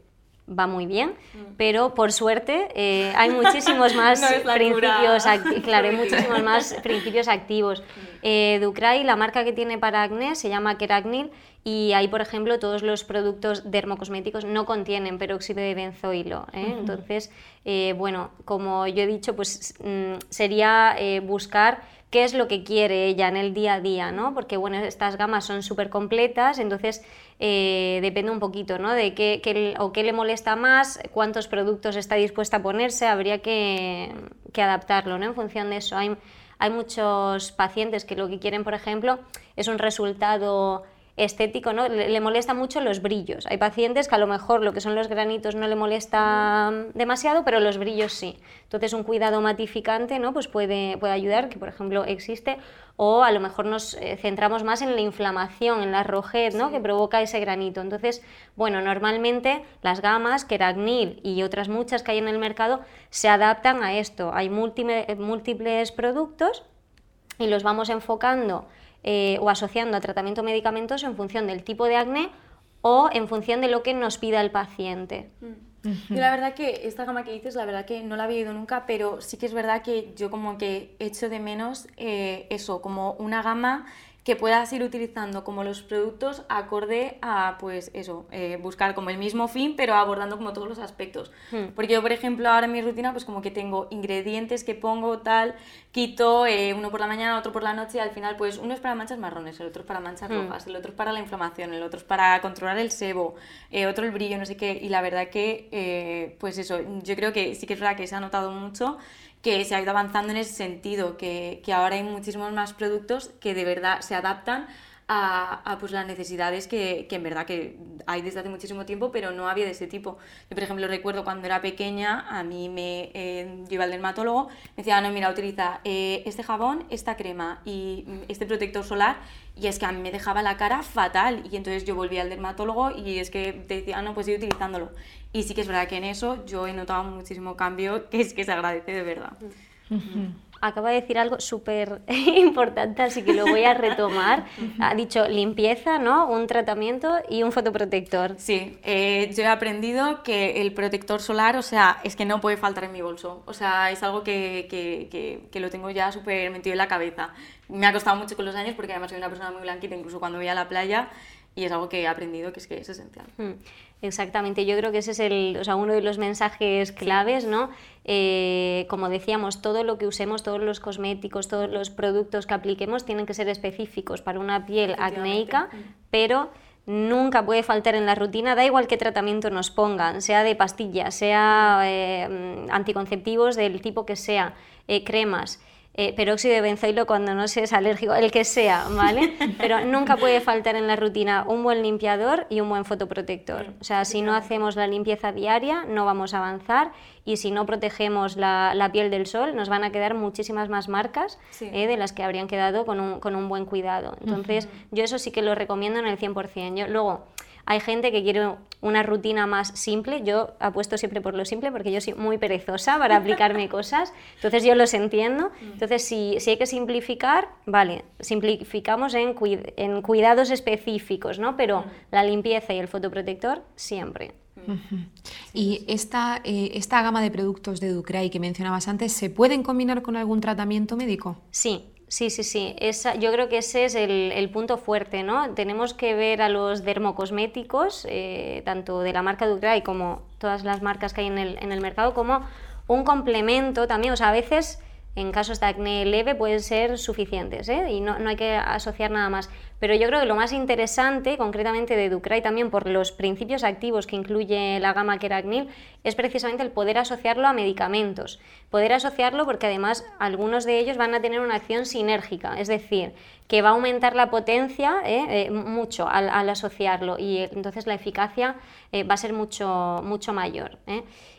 va muy bien, mm. pero por suerte eh, hay muchísimos más principios, claro, hay muchísimos más principios activos. Mm. Eh, Ducray, la marca que tiene para acné, se llama Keragnil y ahí, por ejemplo, todos los productos dermocosméticos no contienen peróxido de benzoilo. ¿eh? Entonces, eh, bueno, como yo he dicho, pues mm, sería buscar qué es lo que quiere ella en el día a día, ¿no? Porque, bueno, estas gamas son súper completas, entonces depende un poquito, ¿no? De qué, o qué le molesta más, cuántos productos está dispuesta a ponerse, habría que, que adaptarlo, ¿no? En función de eso. Hay, hay muchos pacientes que lo que quieren, por ejemplo, es un resultado estético, ¿no? Le, molesta mucho los brillos. Hay pacientes que a lo mejor lo que son los granitos no le molesta demasiado, pero los brillos sí. Entonces un cuidado matificante ¿no? pues puede, puede ayudar, que por ejemplo existe, o a lo mejor nos eh, centramos más en la inflamación, en la rojez ¿no? que provoca ese granito. Entonces, bueno, normalmente las gamas, Keragnil y otras muchas que hay en el mercado, se adaptan a esto. Hay múltiples productos y los vamos enfocando eh, o asociando a tratamiento medicamentoso en función del tipo de acné o en función de lo que nos pida el paciente. Mm. Yo la verdad que esta gama que dices, la verdad que no la había oído nunca, pero sí que es verdad que yo como que echo de menos eh, eso, como una gama que puedas ir utilizando como los productos acorde a, pues eso, eh, buscar como el mismo fin, pero abordando como todos los aspectos. Hmm. Porque yo, por ejemplo, ahora en mi rutina, pues como que tengo ingredientes que pongo tal, quito eh, uno por la mañana, otro por la noche, y al final, pues uno es para manchas marrones, el otro es para manchas hmm. rojas, el otro es para la inflamación, el otro es para controlar el sebo, eh, otro el brillo, no sé qué, y la verdad que, pues eso, yo creo que sí que es verdad que se ha notado mucho que se ha ido avanzando en ese sentido, que, que ahora hay muchísimos más productos que de verdad se adaptan a, pues las necesidades que, que, en verdad que hay desde hace muchísimo tiempo, pero no había de ese tipo. Yo, por ejemplo, recuerdo cuando era pequeña, a mí me eh, iba al dermatólogo, me decía, no, mira, utiliza eh, este jabón, esta crema y mm, este protector solar, y es que a mí me dejaba la cara fatal, y entonces yo volví al dermatólogo y es que te decía, no, pues sigue utilizándolo. Y sí que es verdad que en eso yo he notado muchísimo cambio, que es que se agradece de verdad acaba de decir algo súper importante, así que lo voy a retomar. Ha dicho limpieza, ¿no? Un tratamiento y un fotoprotector. Sí, eh, yo he aprendido que el protector solar, o sea, es que no puede faltar en mi bolso. O sea, es algo que, que, que, lo tengo ya súper metido en la cabeza. Me ha costado mucho con los años porque además soy una persona muy blanquita, incluso cuando voy a la playa, y es algo que he aprendido que es que es esencial. Hmm. Exactamente, yo creo que ese es el, o sea, uno de los mensajes claves, ¿no? Eh, como decíamos, todo lo que usemos, todos los cosméticos, todos los productos que apliquemos tienen que ser específicos para una piel acnéica, pero nunca puede faltar en la rutina, da igual qué tratamiento nos pongan, sea de pastillas, sea eh, anticonceptivos del tipo que sea, eh, cremas eh, peróxido de benzoilo cuando no se es alérgico, el que sea, ¿vale? Pero nunca puede faltar en la rutina un buen limpiador y un buen fotoprotector. O sea, si no hacemos la limpieza diaria, no vamos a avanzar y si no protegemos la, la piel del sol, nos van a quedar muchísimas más marcas eh, de las que habrían quedado con un, con un buen cuidado. Entonces, yo eso sí que lo recomiendo en el 100%. Yo, luego, hay gente que quiere una rutina más simple. Yo apuesto siempre por lo simple porque yo soy muy perezosa para aplicarme cosas. Entonces yo los entiendo. Mm. Entonces si, si hay que simplificar, vale, simplificamos en, en cuidados específicos, ¿no? Pero mm. la limpieza y el fotoprotector siempre. Y esta, eh, esta gama de productos de Ducray que mencionabas antes, ¿se pueden combinar con algún tratamiento médico? Sí, Sí, sí, sí. Esa, yo creo que ese es el, punto fuerte, ¿no? Tenemos que ver a los dermocosméticos, eh, tanto de la marca Ducray como todas las marcas que hay en el, en el mercado, como un complemento también. O sea, a veces en casos de acné leve pueden ser suficientes ¿eh? y no, no, hay que asociar nada más. Pero yo creo que lo más interesante, concretamente de Ducray también por los principios activos que incluye la gama Keracnil, es precisamente el poder asociarlo a medicamentos. Poder asociarlo porque además algunos de ellos van a tener una acción sinérgica, es decir, que va a aumentar la potencia ¿eh? Eh, mucho al, asociarlo y entonces la eficacia va a ser mucho, mucho mayor.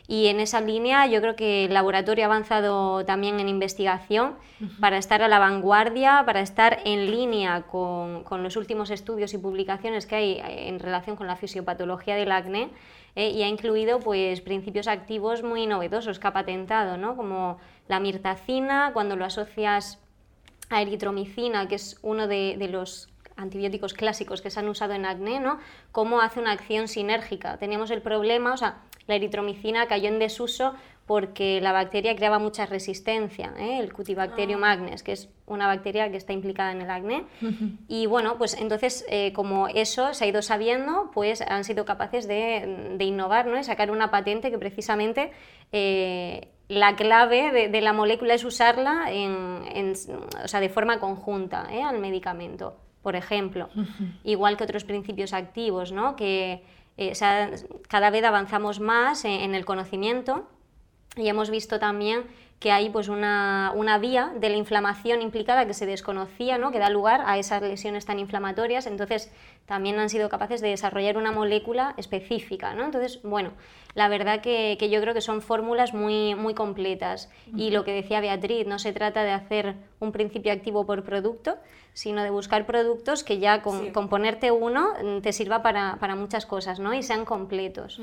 Y en esa línea yo creo que el laboratorio ha avanzado también en investigación para estar a la vanguardia, para estar en línea con, con, los últimos estudios y publicaciones que hay eh, en relación con la fisiopatología del acné eh, y ha incluido pues, principios activos muy novedosos que ha patentado, ¿no? como la mirtacina, cuando lo asocias a eritromicina, que es uno de, de los antibióticos clásicos que se han usado en acné, ¿no? cómo hace una acción sinérgica. Teníamos el problema, o sea, la eritromicina cayó en desuso porque la bacteria creaba mucha resistencia, ¿eh? el Cutibacterium ah. agnes, que es una bacteria que está implicada en el acné. Y bueno, pues entonces, eh, como eso se ha ido sabiendo, pues han sido capaces de, innovar, ¿no? sacar una patente que precisamente eh, la clave de, la molécula es usarla en, o sea, de forma conjunta al medicamento, por ejemplo. Igual que otros principios activos, ¿no? que eh, cada vez avanzamos más en, el conocimiento y hemos visto también que hay pues una, vía de la inflamación implicada que se desconocía, ¿no? que da lugar a esas lesiones tan inflamatorias, entonces también han sido capaces de desarrollar una molécula específica. ¿no? Entonces, bueno, la verdad que, yo creo que son fórmulas muy, muy completas y lo que decía Beatriz, no se trata de hacer un principio activo por producto, sino de buscar productos que ya con, ponerte uno mm, te sirva para, muchas cosas ¿no? y sean completos.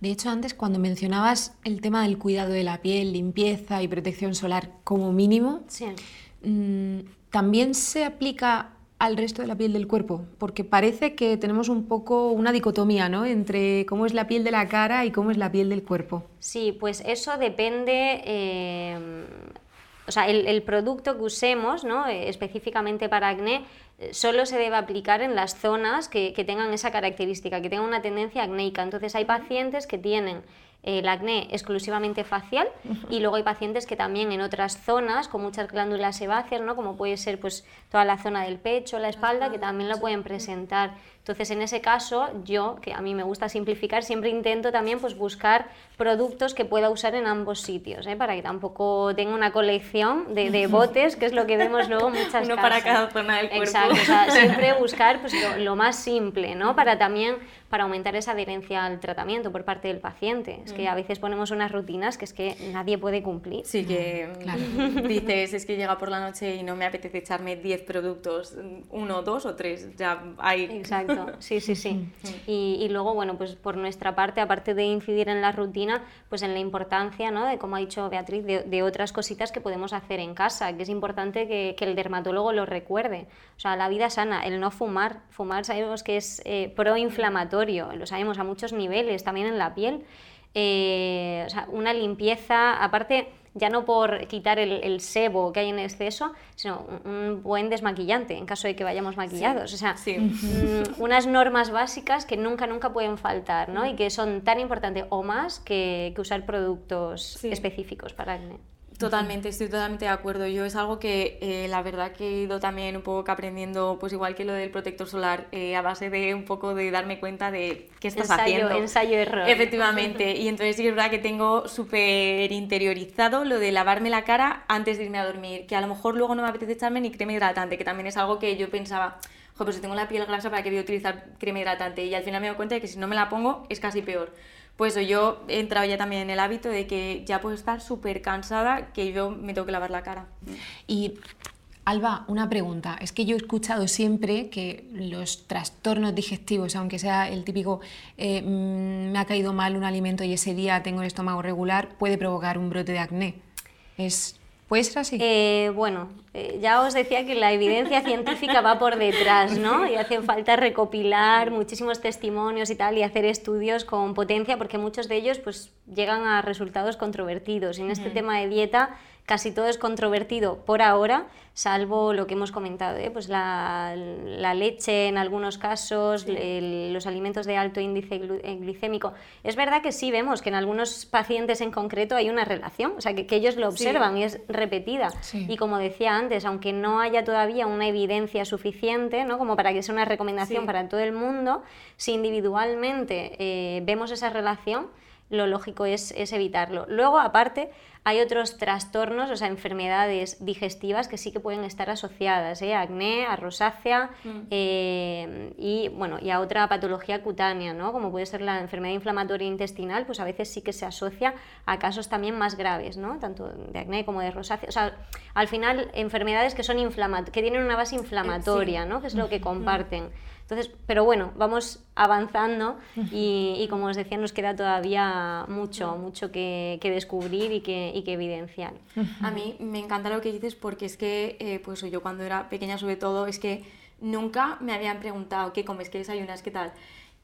De hecho, antes cuando mencionabas el tema del cuidado de la piel, limpieza y protección solar como mínimo, mm, también se aplica al resto de la piel del cuerpo, porque parece que tenemos un poco una dicotomía ¿no? entre cómo es la piel de la cara y cómo es la piel del cuerpo. Sí, pues eso depende eh, o sea, el, producto que usemos ¿no? Específicamente para acné eh, solo se debe aplicar en las zonas que, tengan esa característica, que tengan una tendencia acnéica. Entonces hay pacientes que tienen el acné exclusivamente facial y luego hay pacientes que también en otras zonas con muchas glándulas sebáceas, ¿no? como puede ser pues, toda la zona del pecho, la espalda, que también lo pueden presentar. Entonces, en ese caso, yo, que a mí me gusta simplificar, siempre intento también pues, buscar productos que pueda usar en ambos sitios, ¿eh? para que tampoco tenga una colección de, botes, que es lo que vemos luego muchas Uno para cada zona del cuerpo. Exacto, siempre buscar pues, lo, más simple, ¿no? Para también para aumentar esa adherencia al tratamiento por parte del paciente. Es que a veces ponemos unas rutinas que es que nadie puede cumplir. Sí, que dices, es que llega por la noche y no me apetece echarme 10 productos, uno, dos o tres, ya hay. Exacto, sí, sí, sí. Y, y, luego, bueno, pues por nuestra parte, aparte de incidir en la rutina, pues en la importancia, ¿no? De, como ha dicho Beatriz, de, otras cositas que podemos hacer en casa, que es importante que, que, el dermatólogo lo recuerde. O sea, la vida sana, el no fumar. Fumar sabemos que es eh, proinflamatorio lo sabemos a muchos niveles, también en la piel. Eh, una limpieza, aparte, ya no por quitar el, sebo que hay en exceso, sino un, buen desmaquillante en caso de que vayamos maquillados. O sea, mm, unas normas básicas que nunca, nunca pueden faltar, ¿no? Y que son tan importantes o más que, usar productos específicos para acné. Totalmente, estoy totalmente de acuerdo. Yo es algo que eh, la verdad que he ido también un poco aprendiendo, pues igual que lo del protector solar, eh, a base de un poco de darme cuenta de qué estás haciendo. Ensayo, error. Efectivamente, y entonces sí es verdad que tengo súper interiorizado lo de lavarme la cara antes de irme a dormir, que a lo mejor luego no me apetece echarme ni crema hidratante, que también es algo que yo pensaba, joder, pues si tengo la piel grasa, ¿para qué voy a utilizar crema hidratante? Y al final me doy cuenta de que si no me la pongo es casi peor pues yo he entrado ya también en el hábito de que ya puedo estar súper cansada que yo me tengo que lavar la cara. Y Alba, una pregunta. Es que yo he escuchado siempre que los trastornos digestivos, aunque sea el típico eh, mm, me ha caído mal un alimento y ese día tengo el estómago regular, puede provocar un brote de acné. ¿Es ¿Puede ser así? Eh, bueno, eh, ya os decía que la evidencia científica va por detrás, ¿no? Y hace falta recopilar muchísimos testimonios y tal y hacer estudios con potencia porque muchos de ellos pues llegan a resultados controvertidos. Y en este tema de dieta casi todo es controvertido por ahora, salvo lo que hemos comentado, ¿eh? pues la, leche en algunos casos, los alimentos de alto índice eh, glicémico. Es verdad que sí vemos que en algunos pacientes en concreto hay una relación, o sea, que, ellos lo observan y es repetida. Y como decía antes, aunque no haya todavía una evidencia suficiente, ¿no? como para que sea una recomendación para todo el mundo, si individualmente eh, vemos esa relación, lo lógico es, es evitarlo. Luego, aparte, hay otros trastornos, o sea, enfermedades digestivas que sí que pueden estar asociadas, ¿eh? acné, a rosácea mm. eh, y, bueno, y a otra patología cutánea, ¿no? como puede ser la enfermedad inflamatoria intestinal, pues a veces sí que se asocia a casos también más graves, ¿no? tanto de acné como de rosácea. O sea, al final, enfermedades que, son que tienen una base inflamatoria, ¿no? que es lo que comparten. Entonces, pero bueno, vamos avanzando y, como os decía, nos queda todavía mucho, mucho que, descubrir y que, y que, evidenciar. A mí me encanta lo que dices porque es que, eh, pues yo cuando era pequeña sobre todo, es que nunca me habían preguntado qué comes, qué desayunas, qué tal.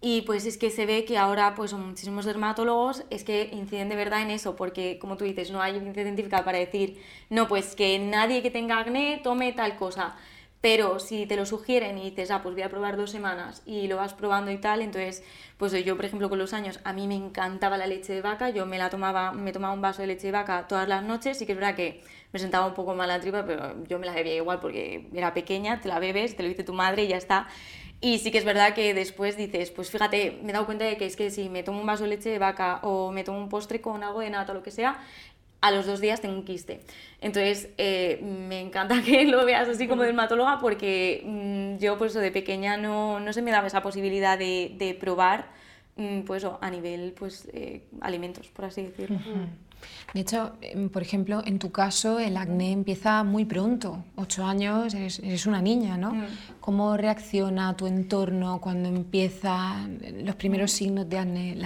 Y pues es que se ve que ahora pues muchísimos dermatólogos es que inciden de verdad en eso, porque como tú dices, no hay evidencia científica para decir, no, pues que nadie que tenga acné tome tal cosa. Pero si te lo sugieren y dices, ah, pues voy a probar dos semanas y lo vas probando y tal, entonces, pues yo, por ejemplo, con los años, a mí me encantaba la leche de vaca, yo me la tomaba, me tomaba un vaso de leche de vaca todas las noches, y que es verdad que me sentaba un poco mal la tripa, pero yo me la bebía igual porque era pequeña, te la bebes, te lo dice tu madre y ya está. Y sí que es verdad que después dices, pues fíjate, me he dado cuenta de que es que si me tomo un vaso de leche de vaca o me tomo un postre con algo de nata o lo que sea, a los dos días tengo un quiste. Entonces, eh, me encanta que lo veas así como dermatóloga porque mm, yo, pues de pequeña no, no, se me daba esa posibilidad de, de probar, mm, pues a nivel, pues, eh, alimentos, por así decirlo. De hecho, em, por ejemplo, en tu caso el acné empieza muy pronto, ocho años, eres, una niña, ¿no? Mm. ¿Cómo reacciona tu entorno cuando empiezan los primeros signos de acné?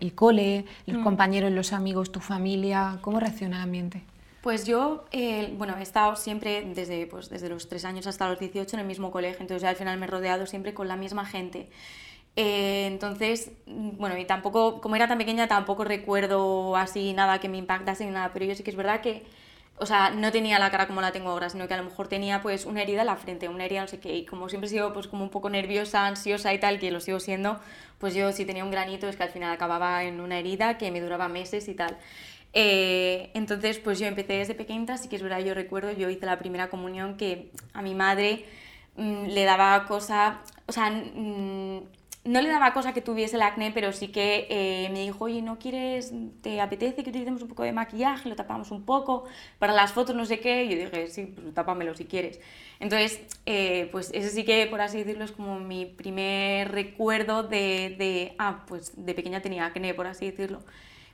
el cole, los mm. compañeros, los amigos, tu familia, ¿cómo reacciona el ambiente? Pues yo, eh, bueno, he estado siempre desde, pues, desde los tres años hasta los 18 en el mismo colegio, entonces al final me he rodeado siempre con la misma gente. Eh, entonces, bueno, y tampoco, como era tan pequeña, tampoco recuerdo así nada que me impactase ni nada, pero yo sí que es verdad que o sea, no tenía la cara como la tengo ahora, sino que a lo mejor tenía pues una herida en la frente, una herida no sé qué, y como siempre he sido pues como un poco nerviosa, ansiosa y tal, que lo sigo siendo, pues yo si tenía un granito es que al final acababa en una herida que me duraba meses y tal. Eh, entonces pues yo empecé desde pequeñita, sí que es verdad, yo recuerdo, yo hice la primera comunión que a mi madre mm, le daba cosa, o sea, mm, no le daba cosa que tuviese el acné, pero sí que eh, me dijo, oye, ¿no quieres, te apetece que utilicemos un poco de maquillaje, lo tapamos un poco, para las fotos no sé qué? Y yo dije, sí, pues tápamelo si quieres. Entonces, eh, pues ese sí que, por así decirlo, es como mi primer recuerdo de, de, ah, pues de pequeña tenía acné, por así decirlo.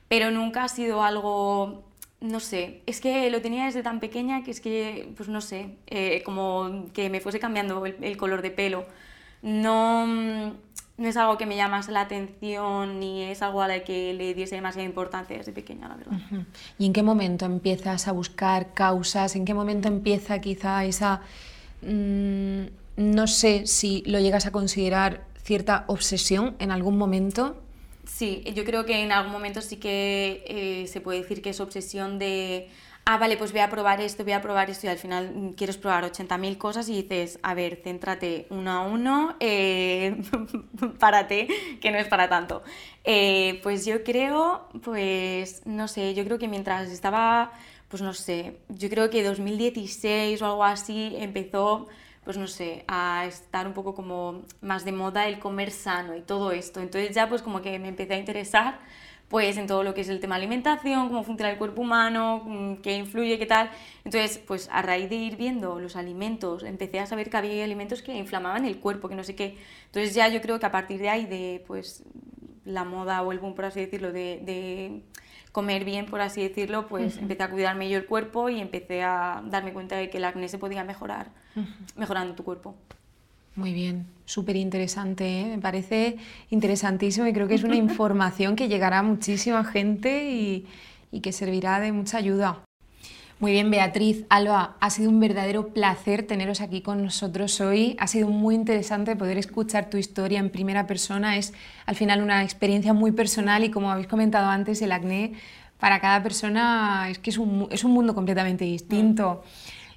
Pero nunca ha sido algo no sé, es que lo tenía desde tan pequeña que es que, pues no sé, eh, como que me fuese cambiando el, color de pelo. No, no es algo que me llamase la atención ni es algo a la que le diese demasiada importancia desde pequeña, la verdad. ¿Y en qué momento empiezas a buscar causas? ¿En qué momento empieza quizá esa... Mm, no sé si lo llegas a considerar cierta obsesión en algún momento? Sí, yo creo que en algún momento sí que eh, se puede decir que es obsesión de ah, vale, pues voy a probar esto, voy a probar esto y al final mm, quieres probar 80.000 cosas y dices, a ver, céntrate uno a uno, eh, párate, que no es para tanto. Eh, pues yo creo, pues no sé, yo creo que mientras estaba, pues no sé, yo creo que 2016 o algo así empezó pues no sé, a estar un poco como más de moda el comer sano y todo esto. Entonces ya pues como que me empecé a interesar pues en todo lo que es el tema alimentación, cómo funciona el cuerpo humano, mm, qué influye, qué tal. Entonces, pues a raíz de ir viendo los alimentos, empecé a saber que había alimentos que inflamaban el cuerpo, que no sé qué. Entonces ya yo creo que a partir de ahí, de pues la moda o el boom, por así decirlo, de, de comer bien, por así decirlo, pues empecé a cuidarme yo el cuerpo y empecé a darme cuenta de que el acné se podía mejorar mejorando tu cuerpo. Muy bien, súper interesante, ¿eh? me parece interesantísimo y creo que es una información que llegará a muchísima gente y, y que servirá de mucha ayuda. Muy bien, Beatriz, Alba, ha sido un verdadero placer teneros aquí con nosotros hoy. Ha sido muy interesante poder escuchar tu historia en primera persona. Es al final una experiencia muy personal y como habéis comentado antes, el acné para cada persona es que es un, es un mundo completamente distinto.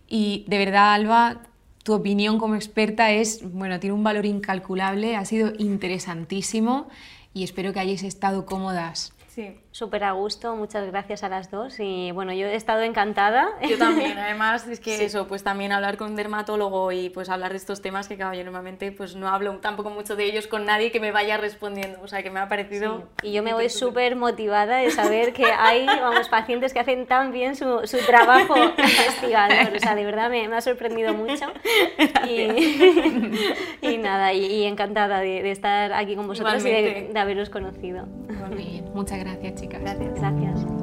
Y de verdad, Alba, tu opinión como experta es, bueno, tiene un valor incalculable, ha sido interesantísimo y espero que hayáis estado cómodas. Sí. Súper a gusto, muchas gracias a las dos y bueno, yo he estado encantada. Yo también, además es que eso, pues también hablar con un dermatólogo y pues hablar de estos temas que claro, yo normalmente pues no hablo tampoco mucho de ellos con nadie que me vaya respondiendo, o sea que me ha parecido... Y yo me voy súper motivada de saber que hay, vamos, pacientes que hacen tan bien su, su trabajo investigador, o sea, de verdad me, me ha sorprendido mucho y, y, nada, y, encantada de, de, estar aquí con vosotros y de, de, haberos conocido. Muy bien, muchas gracias chicas. Gracias. Gracias.